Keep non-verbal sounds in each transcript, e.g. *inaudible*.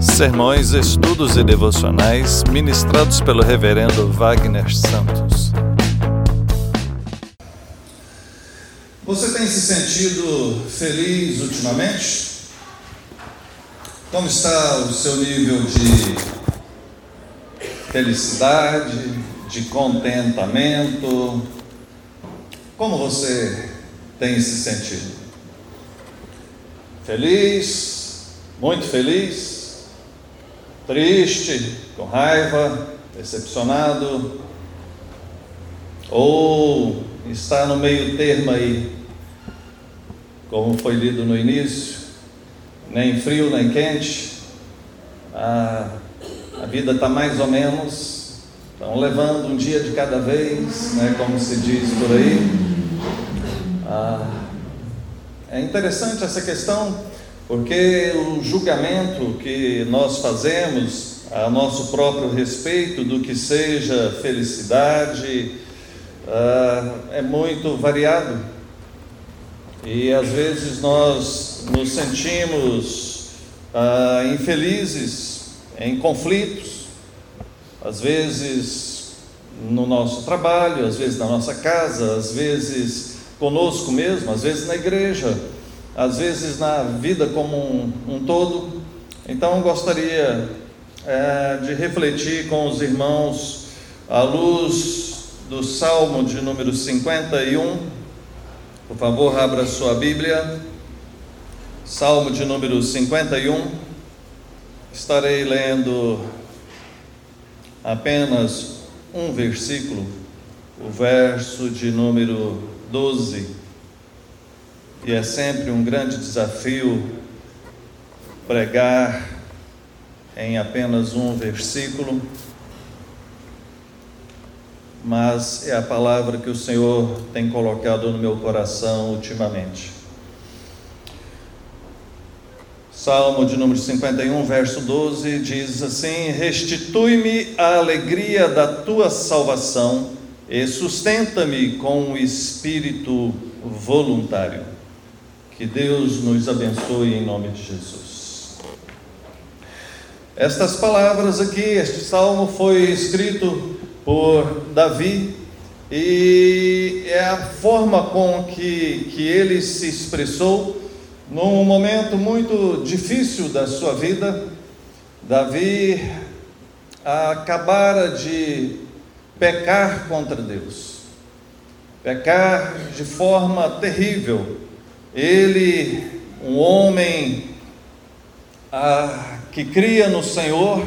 Sermões, estudos e devocionais ministrados pelo Reverendo Wagner Santos. Você tem se sentido feliz ultimamente? Como está o seu nível de felicidade, de contentamento? Como você tem se sentido? Feliz? Muito feliz? Triste? Com raiva? Decepcionado? Ou está no meio termo aí, como foi lido no início? Nem frio, nem quente? A, a vida está mais ou menos, estão levando um dia de cada vez, né, como se diz por aí. Ah, é interessante essa questão, porque o julgamento que nós fazemos a nosso próprio respeito do que seja felicidade ah, é muito variado. E às vezes nós nos sentimos ah, infelizes em conflitos, às vezes no nosso trabalho, às vezes na nossa casa, às vezes conosco mesmo, às vezes na igreja, às vezes na vida como um, um todo. Então, gostaria é, de refletir com os irmãos à luz do Salmo de número 51. Por favor, abra sua Bíblia. Salmo de número 51. Estarei lendo apenas um versículo, o verso de número 12. E é sempre um grande desafio pregar em apenas um versículo, mas é a palavra que o Senhor tem colocado no meu coração ultimamente. Salmo de número 51, verso 12 diz assim: Restitui-me a alegria da tua salvação e sustenta-me com o espírito voluntário. Que Deus nos abençoe em nome de Jesus. Estas palavras aqui, este salmo foi escrito por Davi e é a forma com que, que ele se expressou num momento muito difícil da sua vida. Davi acabara de pecar contra Deus, pecar de forma terrível. Ele, um homem ah, que cria no Senhor,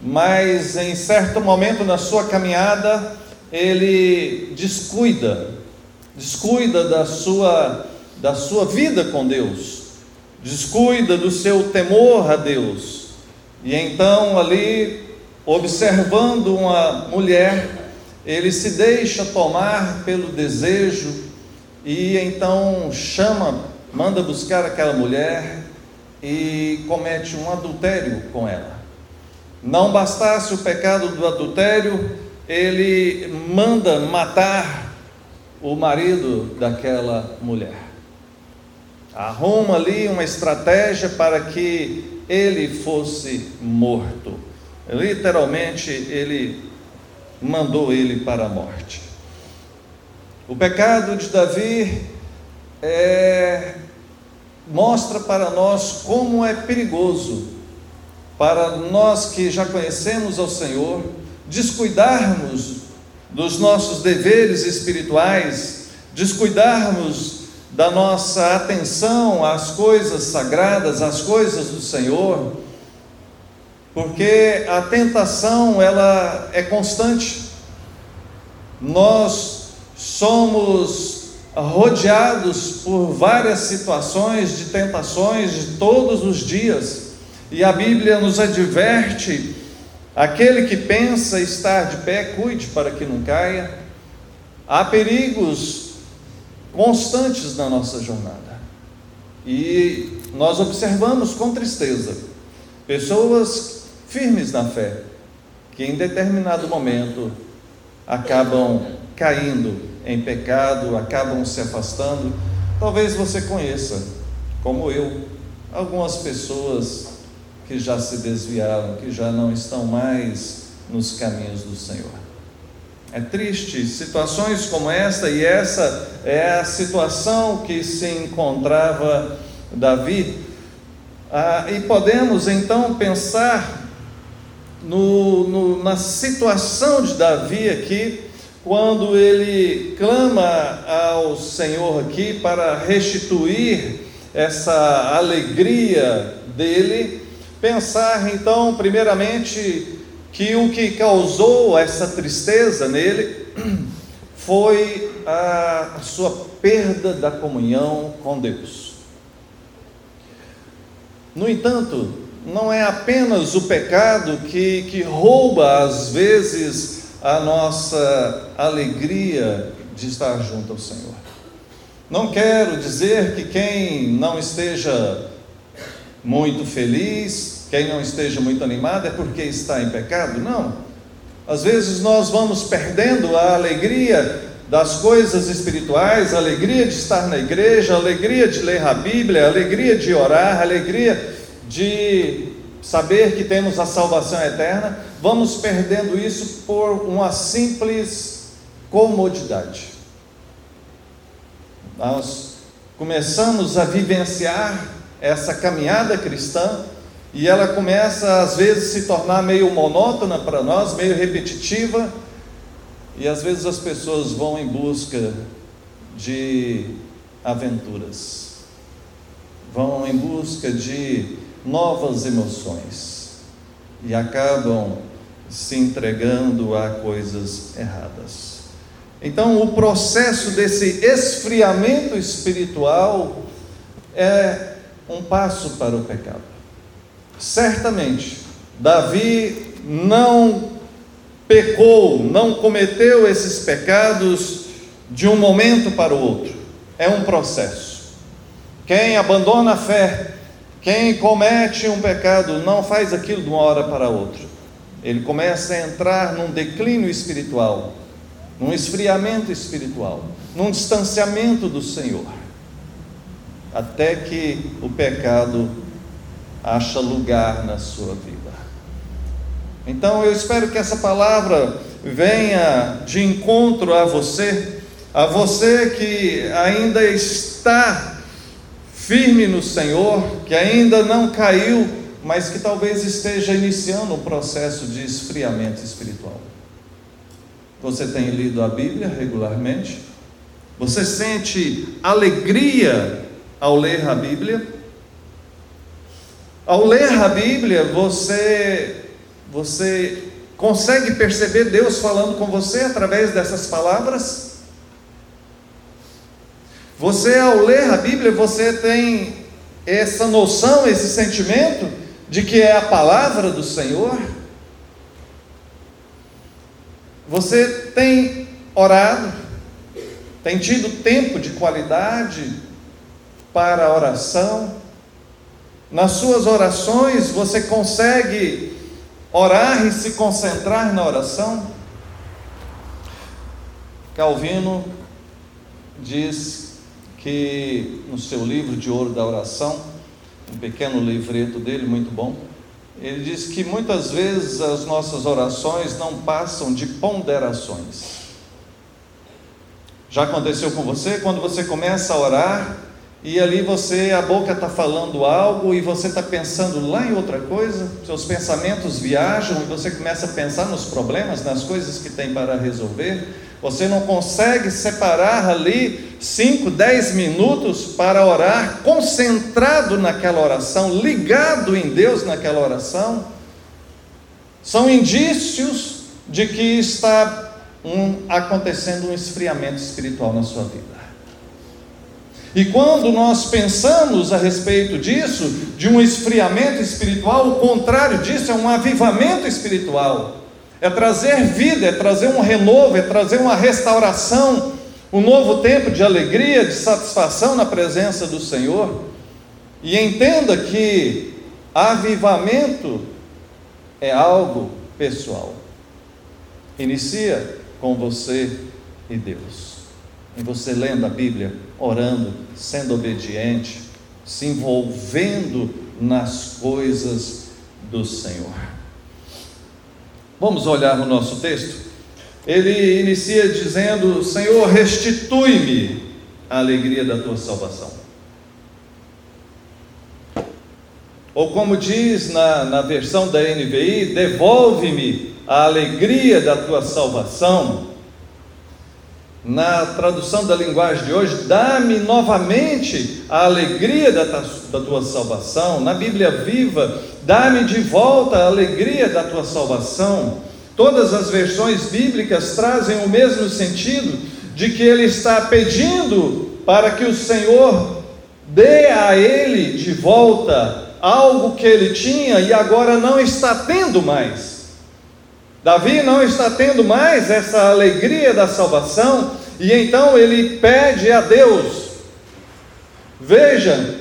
mas em certo momento na sua caminhada, ele descuida, descuida da sua, da sua vida com Deus, descuida do seu temor a Deus, e então ali, observando uma mulher ele se deixa tomar pelo desejo e então chama, manda buscar aquela mulher e comete um adultério com ela. Não bastasse o pecado do adultério, ele manda matar o marido daquela mulher. Arruma ali uma estratégia para que ele fosse morto. Literalmente, ele mandou ele para a morte. O pecado de Davi é, mostra para nós como é perigoso para nós que já conhecemos ao Senhor descuidarmos dos nossos deveres espirituais, descuidarmos da nossa atenção às coisas sagradas, às coisas do Senhor porque a tentação ela é constante. Nós somos rodeados por várias situações de tentações de todos os dias, e a Bíblia nos adverte: aquele que pensa estar de pé, cuide para que não caia. Há perigos constantes na nossa jornada, e nós observamos com tristeza pessoas firmes na fé, que em determinado momento acabam caindo em pecado, acabam se afastando. Talvez você conheça, como eu, algumas pessoas que já se desviaram, que já não estão mais nos caminhos do Senhor. É triste situações como esta, e essa é a situação que se encontrava Davi. Ah, e podemos então pensar no, no, na situação de Davi aqui, quando ele clama ao Senhor aqui para restituir essa alegria dele, pensar então, primeiramente, que o que causou essa tristeza nele *clears throat* foi a, sua perda da comunhão com Deus. No entanto, não é apenas o pecado que, que rouba, às vezes, a nossa alegria de estar junto ao Senhor. Não quero dizer que quem não esteja muito feliz, quem não esteja muito animado é porque está em pecado, não. Às vezes nós vamos perdendo a alegria das coisas espirituais, a alegria de estar na igreja, a alegria de ler a Bíblia, a alegria de orar, a alegria de saber que temos a salvação eterna, vamos perdendo isso por uma simples comodidade. Nós começamos a vivenciar essa caminhada cristã e ela começa às vezes se tornar meio monótona para nós, meio repetitiva, e às vezes as pessoas vão em busca de aventuras, vão em busca de novas emoções e acabam se entregando a coisas erradas. Então, o processo desse esfriamento espiritual é um passo para o pecado. Certamente, Davi não pecou, não cometeu esses pecados de um momento para o outro. É um processo. Quem abandona a fé, quem comete um pecado, não faz aquilo de uma hora para outra. Ele começa a entrar num declínio espiritual num esfriamento espiritual, num distanciamento do Senhor, até que o pecado acha lugar na sua vida. Então eu espero que essa palavra venha de encontro a você, a você que ainda está firme no Senhor, que ainda não caiu, mas que talvez esteja iniciando um processo de esfriamento espiritual. Você tem lido a Bíblia regularmente? Você sente alegria ao ler a Bíblia? Ao ler a Bíblia, você você consegue perceber Deus falando com você através dessas palavras? Você ao ler a Bíblia, você tem essa noção, esse sentimento de que é a palavra do Senhor? Você tem orado? Tem tido tempo de qualidade para a oração? Nas suas orações você consegue orar e se concentrar na oração? Calvino diz que no seu livro de ouro da oração, um pequeno livreto dele, muito bom, ele diz que muitas vezes as nossas orações não passam de ponderações. Já aconteceu com você quando você começa a orar e ali você, a boca está falando algo e você está pensando lá em outra coisa, seus pensamentos viajam e você começa a pensar nos problemas, nas coisas que tem para resolver. Você não consegue separar ali 5, 10 minutos para orar, concentrado naquela oração, ligado em Deus naquela oração. São indícios de que está um, acontecendo um esfriamento espiritual na sua vida. E quando nós pensamos a respeito disso, de um esfriamento espiritual, o contrário disso é um avivamento espiritual é trazer vida, é trazer um renovo, é trazer uma restauração, um novo tempo de alegria, de satisfação na presença do Senhor. E entenda que avivamento é algo pessoal. Inicia com você e Deus. Em você lendo a Bíblia, orando, sendo obediente, se envolvendo nas coisas do Senhor. Vamos olhar o nosso texto? Ele inicia dizendo: Senhor, restitui-me a alegria da tua salvação. Ou como diz na, na versão da NVI, devolve-me a alegria da tua salvação. Na tradução da linguagem de hoje, dá-me novamente a alegria da, tua salvação. Na Bíblia viva, dá-me de volta a alegria da tua salvação. Todas as versões bíblicas trazem o mesmo sentido de que ele está pedindo para que o Senhor dê a ele de volta algo que ele tinha e agora não está tendo mais. Davi não está tendo mais essa alegria da salvação e então ele pede a Deus. Veja,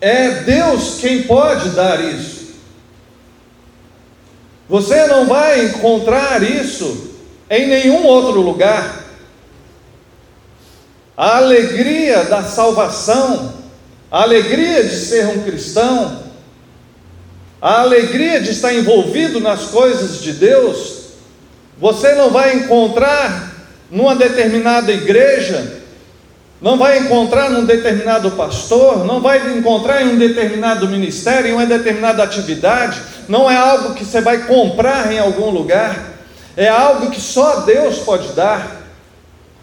é Deus quem pode dar isso. Você não vai encontrar isso em nenhum outro lugar. A alegria da salvação a alegria de ser um cristão, a alegria de estar envolvido nas coisas de Deus, você não vai encontrar numa determinada igreja, não vai encontrar num determinado pastor, não vai encontrar em um determinado ministério, em uma determinada atividade, não é algo que você vai comprar em algum lugar, é algo que só Deus pode dar.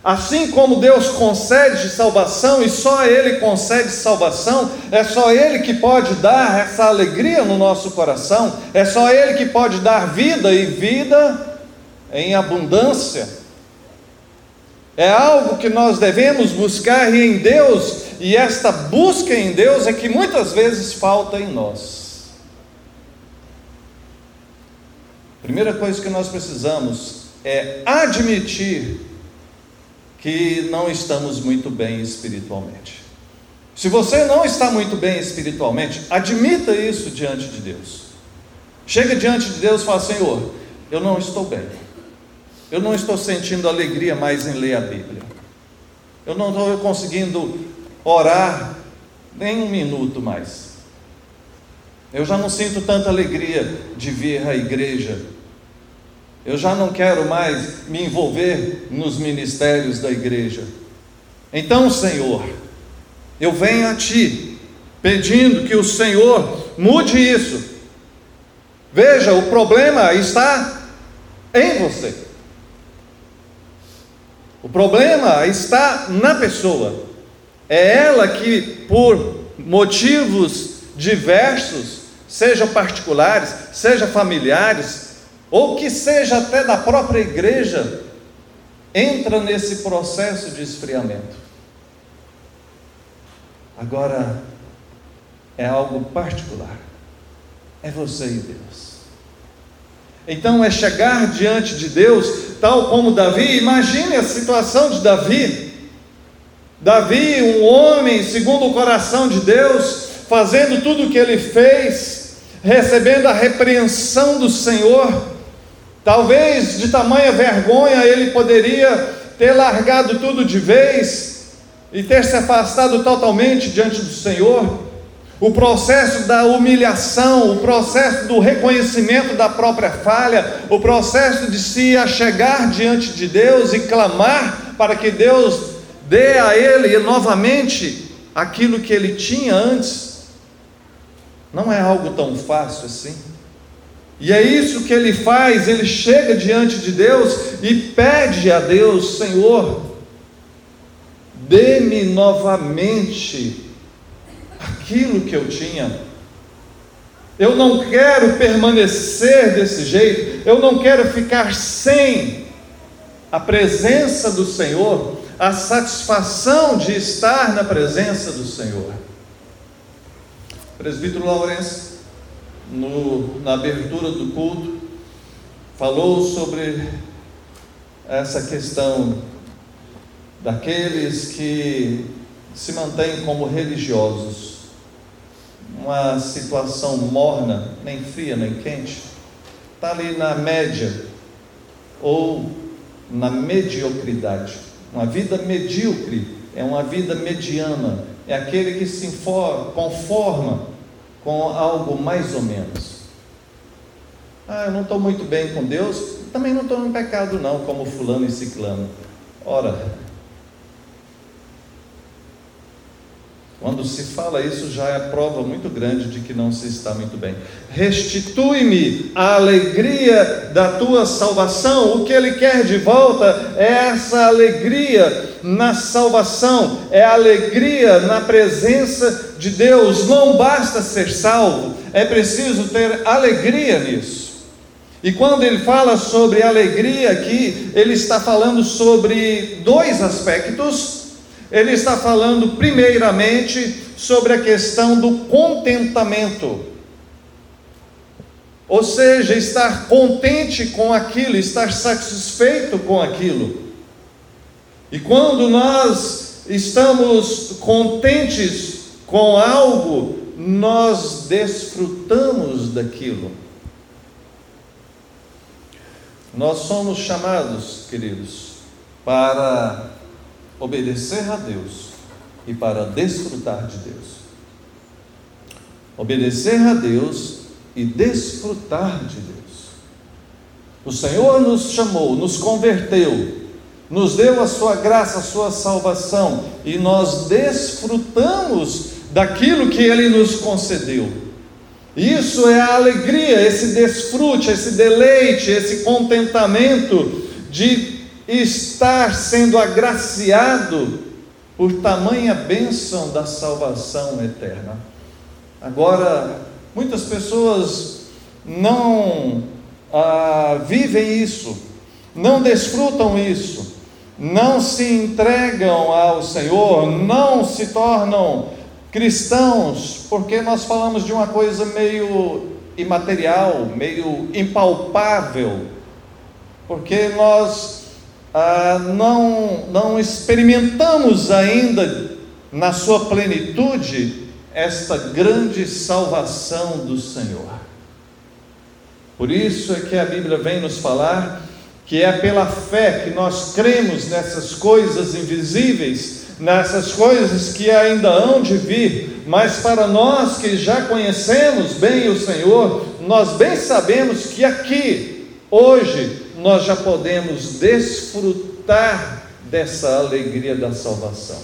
Assim como Deus concede salvação e só Ele concede salvação, é só Ele que pode dar essa alegria no nosso coração, é só Ele que pode dar vida e vida em abundância. É algo que nós devemos buscar em Deus, e esta busca em Deus é que muitas vezes falta em nós. Primeira coisa que nós precisamos é admitir que não estamos muito bem espiritualmente. Se você não está muito bem espiritualmente, admita isso diante de Deus. Chega diante de Deus e fala: Senhor, eu não estou bem. Eu não estou sentindo alegria mais em ler a Bíblia. Eu não estou conseguindo orar nem um minuto mais. Eu já não sinto tanta alegria de vir à igreja eu já não quero mais me envolver nos ministérios da igreja. Então, Senhor, eu venho a Ti, pedindo que o Senhor mude isso. Veja, o problema está em você. O problema está na pessoa. É ela que, por motivos diversos, sejam particulares, sejam familiares, ou que seja até da própria igreja, entra nesse processo de esfriamento. Agora, é algo particular, é você e Deus. Então, é chegar diante de Deus, tal como Davi, imagine a situação de Davi. Davi, um homem segundo o coração de Deus, fazendo tudo o que ele fez, recebendo a repreensão do Senhor, Talvez de tamanha vergonha ele poderia ter largado tudo de vez e ter se afastado totalmente diante do Senhor. O processo da humilhação, o processo do reconhecimento da própria falha, o processo de se achegar diante de Deus e clamar para que Deus dê a ele novamente aquilo que ele tinha antes, não é algo tão fácil assim. E é isso que ele faz, ele chega diante de Deus e pede a Deus, Senhor, dê-me novamente aquilo que eu tinha. Eu não quero permanecer desse jeito, eu não quero ficar sem a presença do Senhor, a satisfação de estar na presença do Senhor. Presbítero Lourenço, no, na abertura do culto, falou sobre essa questão daqueles que se mantêm como religiosos, uma situação morna, nem fria nem quente, está ali na média ou na mediocridade. Uma vida medíocre é uma vida mediana, é aquele que se conforma com algo mais ou menos. Ah, eu não estou muito bem com Deus, também não estou no pecado, não, como Fulano e Ciclano. Ora, Quando se fala isso, já é prova muito grande de que não se está muito bem. Restitui-me a alegria da tua salvação. O que ele quer de volta é essa alegria na salvação, é alegria na presença de Deus. Não basta ser salvo, é preciso ter alegria nisso. E quando ele fala sobre alegria aqui, ele está falando sobre dois aspectos ele está falando, primeiramente, sobre a questão do contentamento. Ou seja, estar contente com aquilo, estar satisfeito com aquilo. E quando nós estamos contentes com algo, nós desfrutamos daquilo. Nós somos chamados, queridos, para obedecer a Deus e para desfrutar de Deus. Obedecer a Deus e desfrutar de Deus. O Senhor nos chamou, nos converteu, nos deu a sua graça, a sua salvação e nós desfrutamos daquilo que Ele nos concedeu. Isso é a alegria, esse desfrute, esse deleite, esse contentamento de estar sendo agraciado por tamanha bênção da salvação eterna. Agora, muitas pessoas não ah, vivem isso, não desfrutam isso, não se entregam ao Senhor, não se tornam cristãos, porque nós falamos de uma coisa meio imaterial, meio impalpável, porque nós ah, não, não experimentamos ainda na sua plenitude esta grande salvação do Senhor. Por isso é que a Bíblia vem nos falar que é pela fé que nós cremos nessas coisas invisíveis, nessas coisas que ainda hão de vir, mas para nós que já conhecemos bem o Senhor, nós bem sabemos que aqui, hoje, nós já podemos desfrutar dessa alegria da salvação.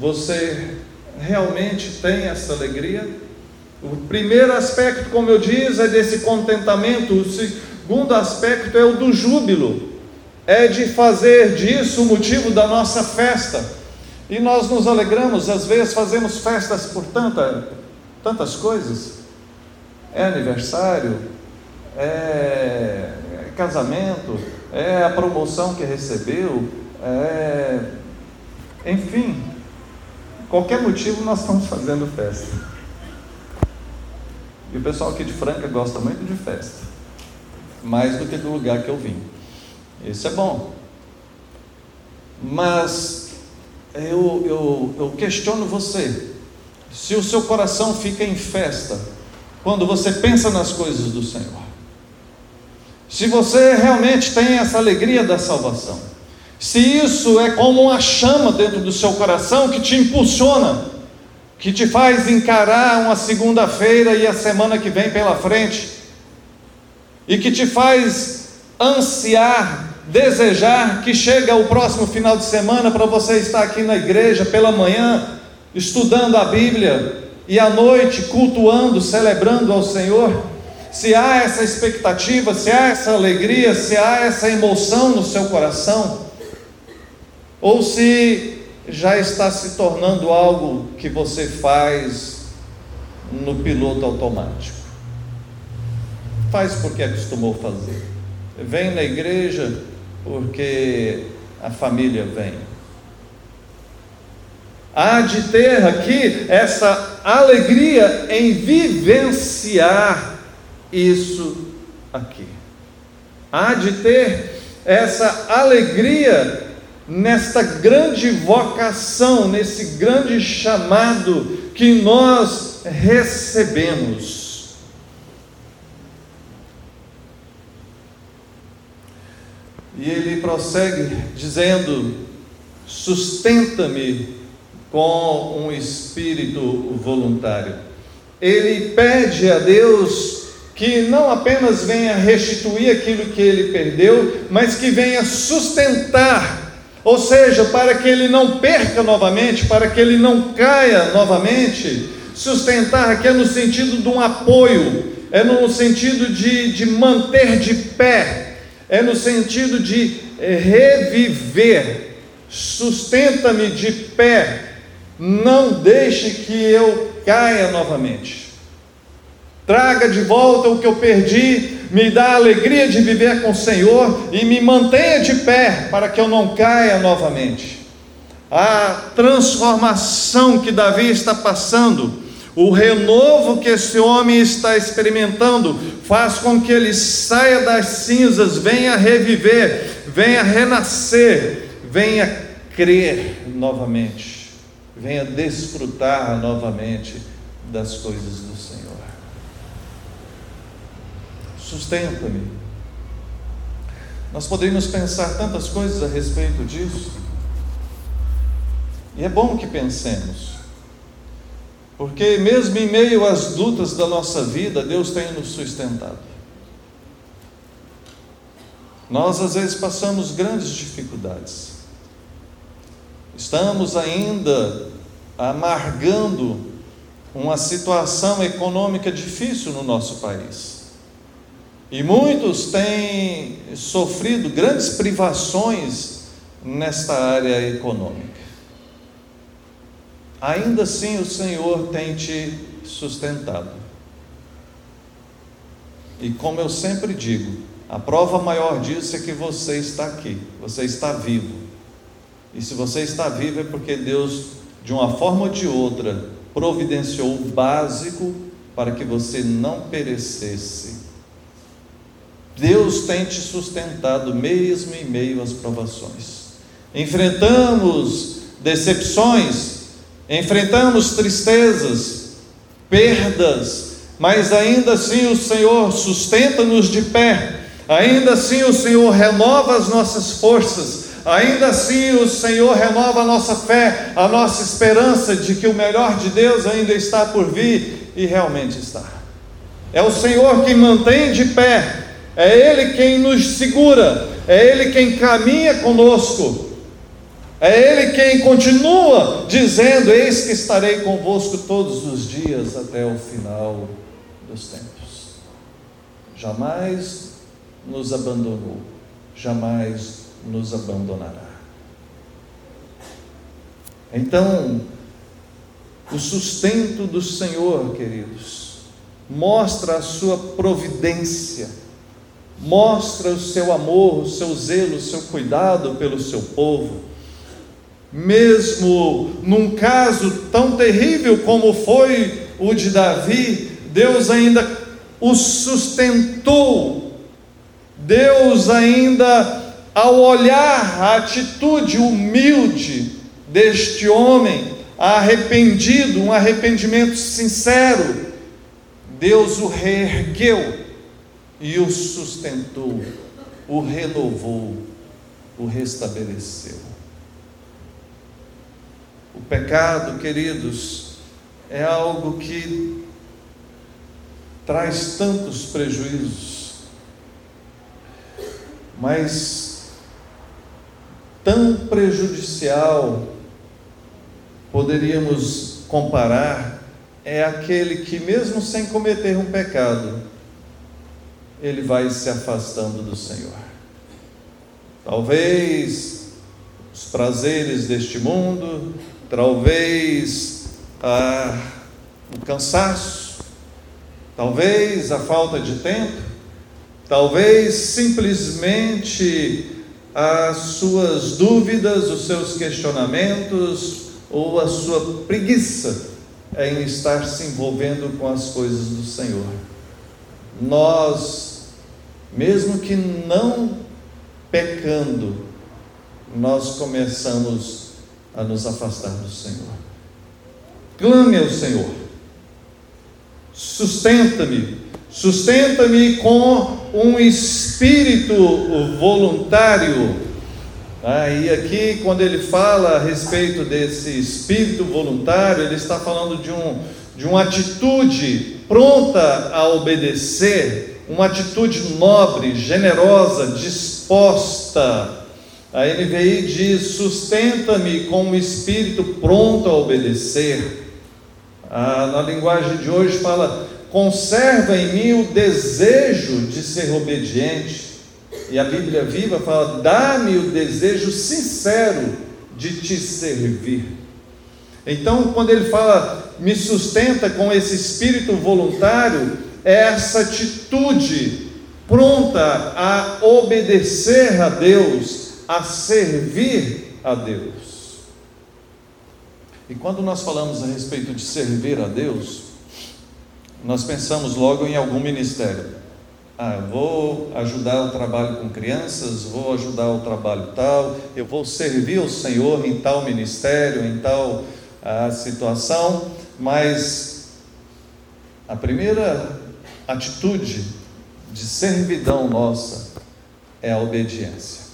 Você realmente tem essa alegria? O primeiro aspecto, como eu disse, é desse contentamento, o segundo aspecto é o do júbilo, é de fazer disso o motivo da nossa festa. E nós nos alegramos, às vezes fazemos festas por tanta, tantas coisas. É aniversário, é casamento, é a promoção que recebeu, é, enfim, qualquer motivo nós estamos fazendo festa. E o pessoal aqui de Franca gosta muito de festa, mais do que do lugar que eu vim. Isso é bom. Mas eu, eu, eu questiono você: se o seu coração fica em festa quando você pensa nas coisas do Senhor. Se você realmente tem essa alegria da salvação, se isso é como uma chama dentro do seu coração que te impulsiona, que te faz encarar uma segunda-feira e a semana que vem pela frente, e que te faz ansiar, desejar que chegue o próximo final de semana para você estar aqui na igreja pela manhã, estudando a Bíblia, e à noite cultuando, celebrando ao Senhor se há essa expectativa, se há essa alegria, se há essa emoção no seu coração, ou se já está se tornando algo que você faz no piloto automático. Faz porque acostumou fazer. Vem na igreja porque a família vem. Há de ter aqui essa alegria em vivenciar isso aqui. Há de ter essa alegria nesta grande vocação, nesse grande chamado que nós recebemos. E ele prossegue dizendo: sustenta-me com um espírito voluntário. Ele pede a Deus que não apenas venha restituir aquilo que ele perdeu, mas que venha sustentar, ou seja, para que ele não perca novamente, para que ele não caia novamente. Sustentar aqui é no sentido de um apoio, é no sentido de, de manter de pé, é no sentido de eh, reviver. Sustenta-me de pé, não deixe que eu caia novamente. Traga de volta o que eu perdi, me dá a alegria de viver com o Senhor e me mantenha de pé para que eu não caia novamente. A transformação que Davi está passando, o renovo que esse homem está experimentando, faz com que ele saia das cinzas, venha reviver, venha renascer, venha crer novamente, venha desfrutar novamente das coisas do Senhor sustenta-me. Nós poderíamos pensar tantas coisas a respeito disso, e é bom que pensemos, porque mesmo em meio às lutas da nossa vida, Deus tem nos sustentado. Nós às vezes passamos grandes dificuldades, estamos ainda amargando uma situação econômica difícil no nosso país. E muitos têm sofrido grandes privações nesta área econômica. Ainda assim, o Senhor tem te sustentado. E como eu sempre digo, a prova maior disso é que você está aqui, você está vivo. E se você está vivo é porque Deus, de uma forma ou de outra, providenciou o básico para que você não perecesse Deus tem te sustentado mesmo em meio às provações. Enfrentamos decepções, enfrentamos tristezas, perdas, mas ainda assim o Senhor sustenta-nos de pé, ainda assim o Senhor renova as nossas forças, ainda assim o Senhor renova a nossa fé, a nossa esperança de que o melhor de Deus ainda está por vir e realmente está. É o Senhor que mantém de pé é Ele quem nos segura, é Ele quem caminha conosco, é Ele quem continua dizendo: Eis que estarei convosco todos os dias até o final dos tempos. Jamais nos abandonou, jamais nos abandonará. Então, o sustento do Senhor, queridos, mostra a sua providência mostra o seu amor, o seu zelo, o seu cuidado pelo seu povo. Mesmo num caso tão terrível como foi o de Davi, Deus ainda o sustentou. Deus ainda, ao olhar a atitude humilde deste homem, arrependido, um arrependimento sincero, Deus o reergueu e o sustentou, o renovou, o restabeleceu. O pecado, queridos, é algo que traz tantos prejuízos, mas tão prejudicial, poderíamos comparar, é aquele que, mesmo sem cometer um pecado, ele vai se afastando do Senhor. Talvez os prazeres deste mundo, talvez ah, o cansaço, talvez a falta de tempo, talvez simplesmente as suas dúvidas, os seus questionamentos ou a sua preguiça em estar se envolvendo com as coisas do Senhor nós, mesmo que não pecando, nós começamos a nos afastar do Senhor. Clame ao Senhor, sustenta-me, sustenta-me com um espírito voluntário. Ah, e aqui, quando ele fala a respeito desse espírito voluntário, ele está falando de, um, de uma atitude pronta a obedecer, uma atitude nobre, generosa, disposta. A NVI diz: sustenta-me com um espírito pronto a obedecer. Ah, na linguagem de hoje fala: conserva em mim o desejo de ser obediente. E a Bíblia viva fala: dá-me o desejo sincero de te servir. Então, quando ele fala, me sustenta com esse espírito voluntário, essa atitude pronta a obedecer a Deus, a servir a Deus. E quando nós falamos a respeito de servir a Deus, nós pensamos logo em algum ministério. Ah, eu vou ajudar o trabalho com crianças, vou ajudar o trabalho tal, eu vou servir o Senhor em tal ministério, em tal ah, situação, mas a primeira atitude de servidão nossa é a obediência.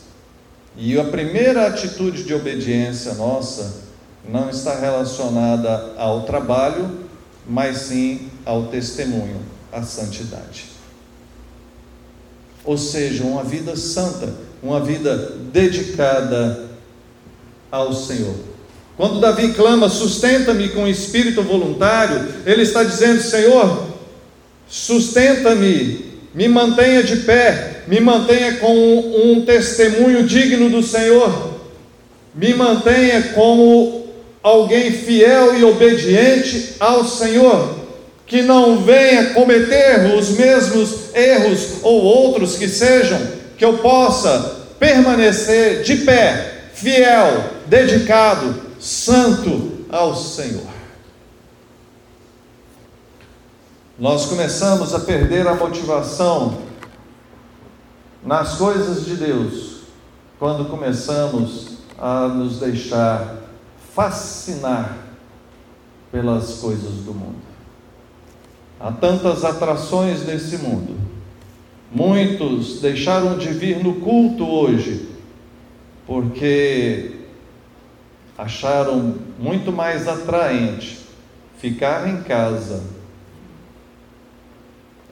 E a primeira atitude de obediência nossa não está relacionada ao trabalho, mas sim ao testemunho, à santidade ou seja, uma vida santa, uma vida dedicada ao Senhor. Quando Davi clama, sustenta-me com espírito voluntário, ele está dizendo: Senhor, sustenta-me, me mantenha de pé, me mantenha com um testemunho digno do Senhor, me mantenha como alguém fiel e obediente ao Senhor que não venha cometer os mesmos erros ou outros que sejam, que eu possa permanecer de pé, fiel, dedicado, santo ao Senhor. Nós começamos a perder a motivação nas coisas de Deus quando começamos a nos deixar fascinar pelas coisas do mundo. Há tantas atrações nesse mundo. Muitos deixaram de vir no culto hoje porque acharam muito mais atraente ficar em casa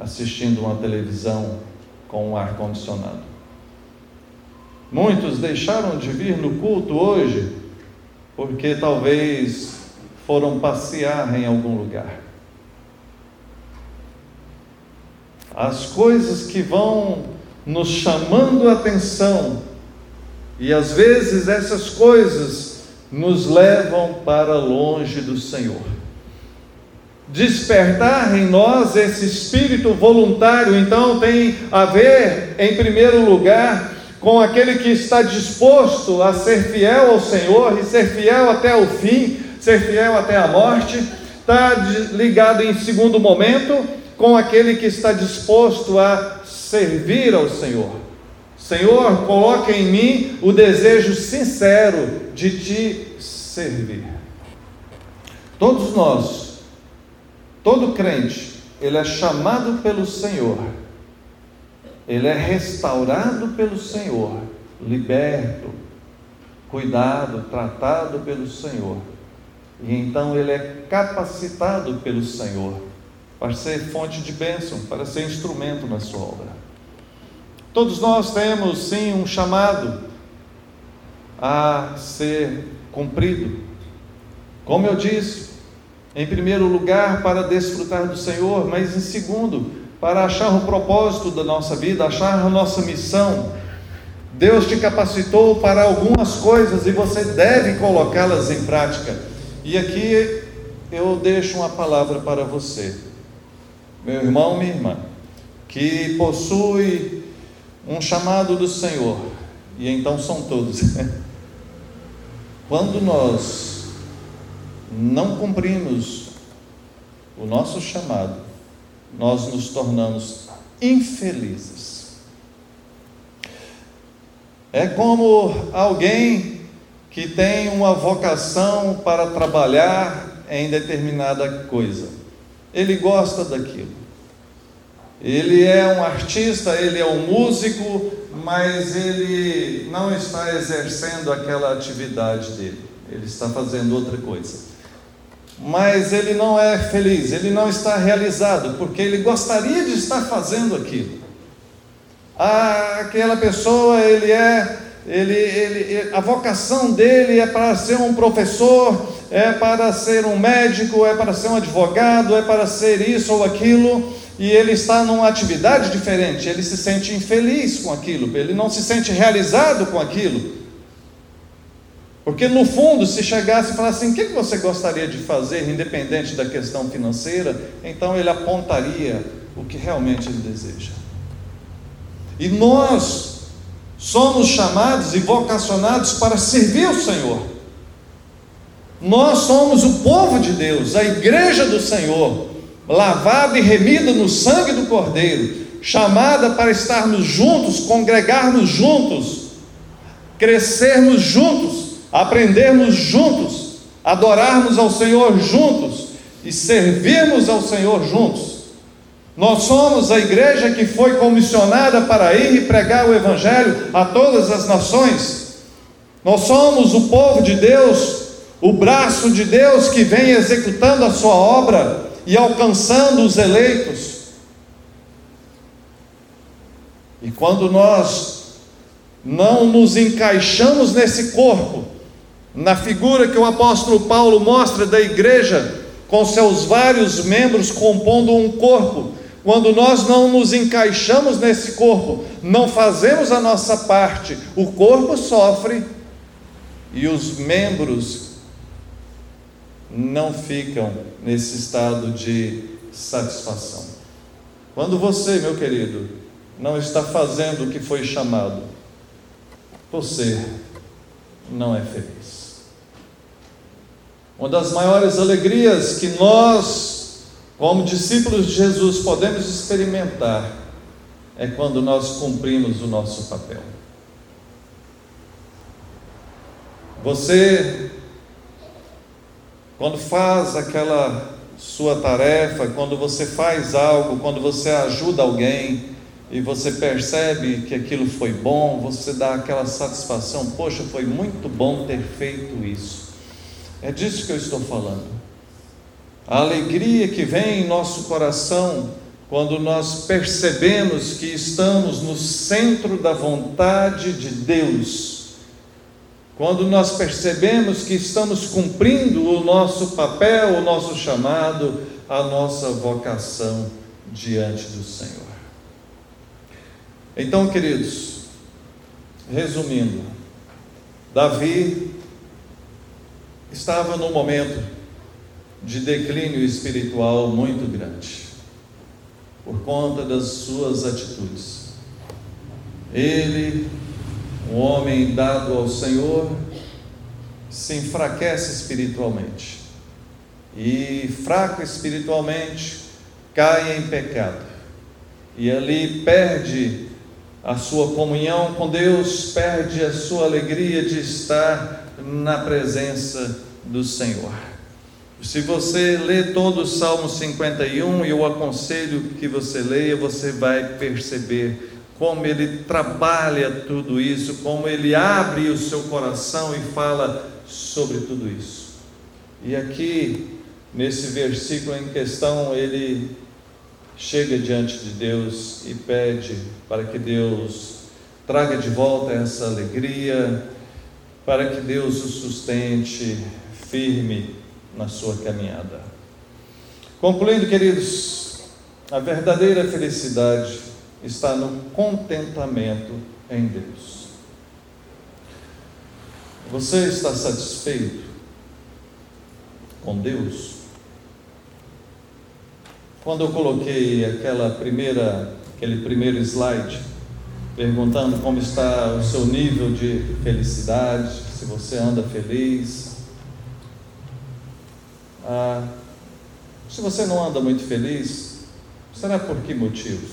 assistindo uma televisão com um ar condicionado. Muitos deixaram de vir no culto hoje porque talvez foram passear em algum lugar. as coisas que vão nos chamando a atenção, e às vezes essas coisas nos levam para longe do Senhor. Despertar em nós esse espírito voluntário, então, tem a ver, em primeiro lugar, com aquele que está disposto a ser fiel ao Senhor e ser fiel até o fim, ser fiel até a morte, está ligado em segundo momento com aquele que está disposto a servir ao Senhor. Senhor, coloca em mim o desejo sincero de te servir. Todos nós, todo crente, ele é chamado pelo Senhor, ele é restaurado pelo Senhor, liberto, cuidado, tratado pelo Senhor, e então ele é capacitado pelo Senhor para ser fonte de bênção, para ser instrumento na sua obra. Todos nós temos sim um chamado a ser cumprido. Como eu disse, em primeiro lugar, para desfrutar do Senhor, mas em segundo, para achar o propósito da nossa vida, achar a nossa missão. Deus te capacitou para algumas coisas e você deve colocá-las em prática. E aqui eu deixo uma palavra para você meu irmão, minha irmã, que possui um chamado do Senhor, e então são todos. *laughs* Quando nós não cumprimos o nosso chamado, nós nos tornamos infelizes. É como alguém que tem uma vocação para trabalhar em determinada coisa ele gosta daquilo. Ele é um artista, ele é um músico, mas ele não está exercendo aquela atividade dele, ele está fazendo outra coisa. Mas ele não é feliz, ele não está realizado, porque ele gostaria de estar fazendo aquilo. Ah, aquela pessoa, ele é, ele, ele, a vocação dele é para ser um professor, é para ser um médico, é para ser um advogado, é para ser isso ou aquilo, e ele está numa atividade diferente, ele se sente infeliz com aquilo, ele não se sente realizado com aquilo. Porque no fundo, se chegasse e falasse assim, o que você gostaria de fazer, independente da questão financeira, então ele apontaria o que realmente ele deseja. E nós somos chamados e vocacionados para servir o Senhor. Nós somos o povo de Deus, a igreja do Senhor, lavada e remida no sangue do Cordeiro, chamada para estarmos juntos, congregarmos juntos, crescermos juntos, aprendermos juntos, adorarmos ao Senhor juntos e servirmos ao Senhor juntos. Nós somos a igreja que foi comissionada para ir e pregar o Evangelho a todas as nações. Nós somos o povo de Deus, o braço de Deus que vem executando a sua obra e alcançando os eleitos. E quando nós não nos encaixamos nesse corpo, na figura que o apóstolo Paulo mostra da igreja, com seus vários membros compondo um corpo, quando nós não nos encaixamos nesse corpo, não fazemos a nossa parte, o corpo sofre e os membros não ficam nesse estado de satisfação. Quando você, meu querido, não está fazendo o que foi chamado, você não é feliz. Uma das maiores alegrias que nós, como discípulos de Jesus, podemos experimentar é quando nós cumprimos o nosso papel. Você quando faz aquela sua tarefa, quando você faz algo, quando você ajuda alguém e você percebe que aquilo foi bom, você dá aquela satisfação, poxa, foi muito bom ter feito isso. É disso que eu estou falando. A alegria que vem em nosso coração quando nós percebemos que estamos no centro da vontade de Deus quando nós percebemos que estamos cumprindo o nosso papel, o nosso chamado, a nossa vocação diante do Senhor. Então, queridos, resumindo, Davi estava num momento de declínio espiritual muito grande, por conta das suas atitudes. Ele um homem dado ao Senhor se enfraquece espiritualmente. E fraco espiritualmente, cai em pecado. E ali perde a sua comunhão com Deus, perde a sua alegria de estar na presença do Senhor. Se você lê todo o Salmo 51, e eu aconselho que você leia, você vai perceber como ele trabalha tudo isso, como ele abre o seu coração e fala sobre tudo isso. E aqui, nesse versículo em questão, ele chega diante de Deus e pede para que Deus traga de volta essa alegria, para que Deus o sustente firme na sua caminhada. Concluindo, queridos, a verdadeira felicidade está no contentamento em Deus. Você está satisfeito com Deus? Quando eu coloquei aquela primeira, aquele primeiro slide, perguntando como está o seu nível de felicidade, se você anda feliz. Ah, se você não anda muito feliz, será por que motivo?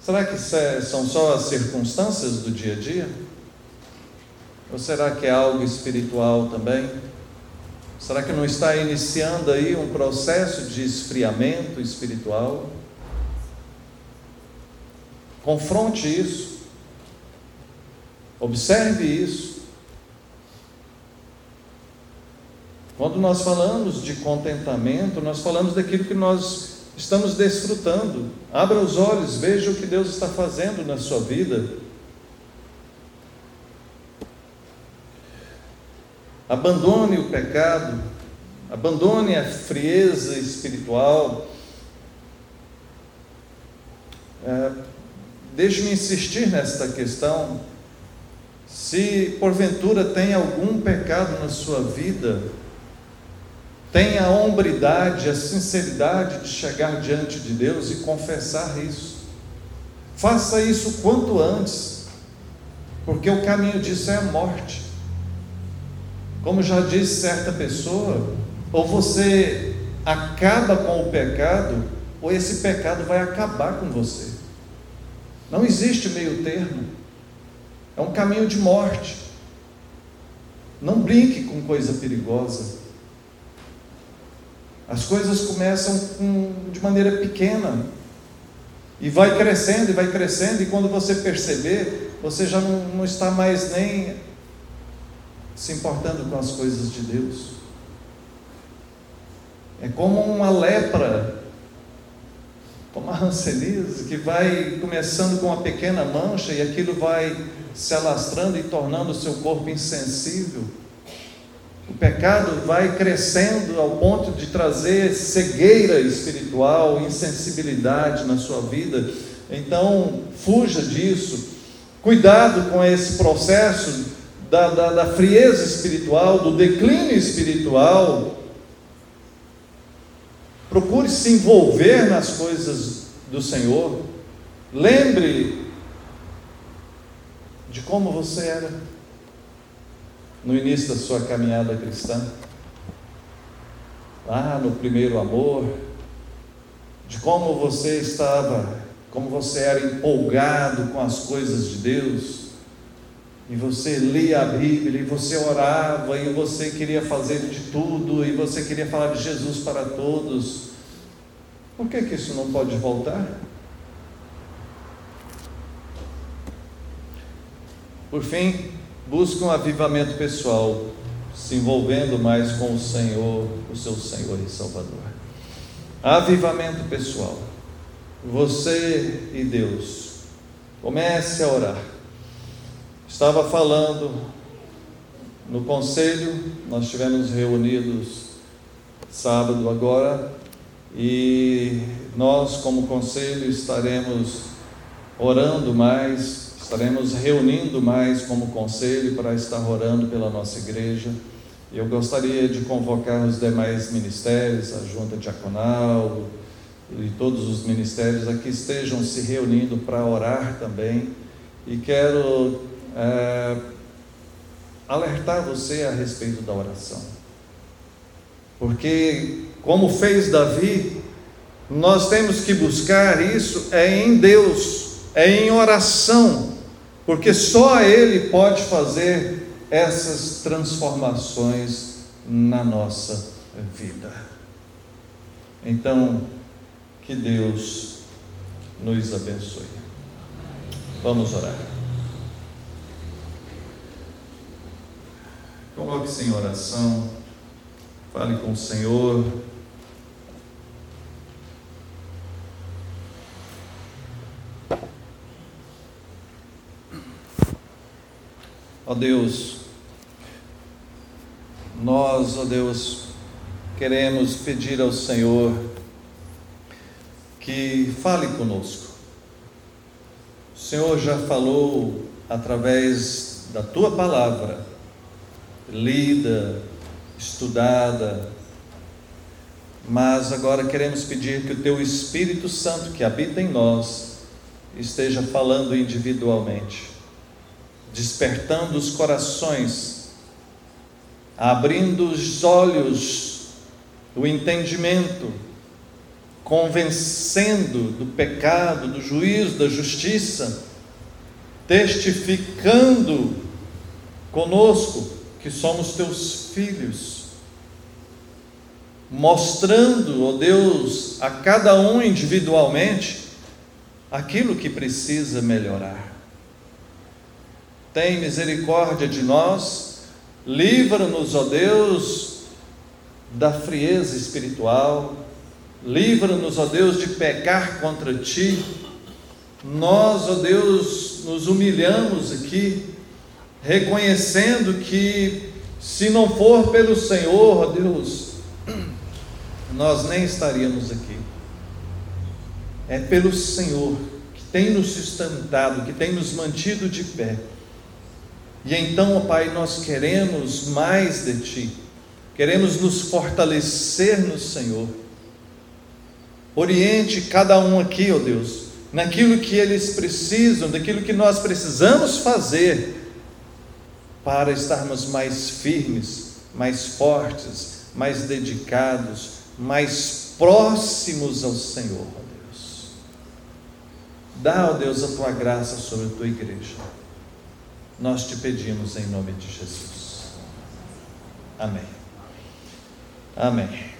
Será que são só as circunstâncias do dia a dia? Ou será que é algo espiritual também? Será que não está iniciando aí um processo de esfriamento espiritual? Confronte isso. Observe isso. Quando nós falamos de contentamento, nós falamos daquilo que nós estamos desfrutando. Abra os olhos, veja o que Deus está fazendo na sua vida. Abandone o pecado, abandone a frieza espiritual. É, Deixe-me insistir nesta questão. Se porventura tem algum pecado na sua vida, tenha a hombridade, a sinceridade de chegar diante de Deus e confessar isso. Faça isso quanto antes, porque o caminho disso é a morte. Como já disse certa pessoa, ou você acaba com o pecado, ou esse pecado vai acabar com você. Não existe meio termo. É um caminho de morte. Não brinque com coisa perigosa. As coisas começam com, de maneira pequena e vai crescendo e vai crescendo, e quando você perceber, você já não, não está mais nem se importando com as coisas de Deus. É como uma lepra, como a hanseníase, que vai começando com uma pequena mancha e aquilo vai se alastrando e tornando o seu corpo insensível. O pecado vai crescendo ao ponto de trazer cegueira espiritual, insensibilidade na sua vida. Então, fuja disso. Cuidado com esse processo da, da, da frieza espiritual, do declínio espiritual. Procure se envolver nas coisas do Senhor. Lembre de como você era no início da sua caminhada cristã, lá no primeiro amor, de como você estava, como você era empolgado com as coisas de Deus, e você lia a Bíblia, e você orava, e você queria fazer de tudo, e você queria falar de Jesus para todos. Por que, que isso não pode voltar? Por fim, busque um avivamento pessoal, se envolvendo mais com o Senhor, o seu Senhor e Salvador. Avivamento pessoal. Você e Deus. Comece a orar. Estava falando no conselho, nós estivemos reunidos sábado agora, e nós, como conselho, estaremos orando mais Estaremos reunindo mais como conselho para estar orando pela nossa igreja. Eu gostaria de convocar os demais ministérios, a junta diaconal e todos os ministérios a que estejam se reunindo para orar também. E quero é, alertar você a respeito da oração. Porque, como fez Davi, nós temos que buscar isso é em Deus, é em oração porque só Ele pode fazer essas transformações na nossa vida. Então, que Deus nos abençoe. Vamos orar. Coloque-se em oração, fale com o Senhor. Ó Deus, nós, ó Deus, queremos pedir ao Senhor que fale conosco. O Senhor já falou através da tua palavra, lida, estudada, mas agora queremos pedir que o teu Espírito Santo que habita em nós esteja falando individualmente despertando os corações, abrindo os olhos, o entendimento, convencendo do pecado, do juízo, da justiça, testificando conosco que somos teus filhos, mostrando, ó Deus, a cada um individualmente aquilo que precisa melhorar. Tem misericórdia de nós, livra-nos, ó Deus, da frieza espiritual, livra-nos, ó Deus, de pecar contra ti. Nós, ó Deus, nos humilhamos aqui, reconhecendo que se não for pelo Senhor, Deus, nós nem estaríamos aqui. É pelo Senhor que tem nos sustentado, que tem nos mantido de pé. E então, ó Pai, nós queremos mais de Ti, queremos nos fortalecer no Senhor. Oriente cada um aqui, ó Deus, naquilo que eles precisam, daquilo que nós precisamos fazer para estarmos mais firmes, mais fortes, mais dedicados, mais próximos ao Senhor, ó Deus. Dá, ó Deus, a tua graça sobre a tua igreja. Nós te pedimos em nome de Jesus. Amém. Amém.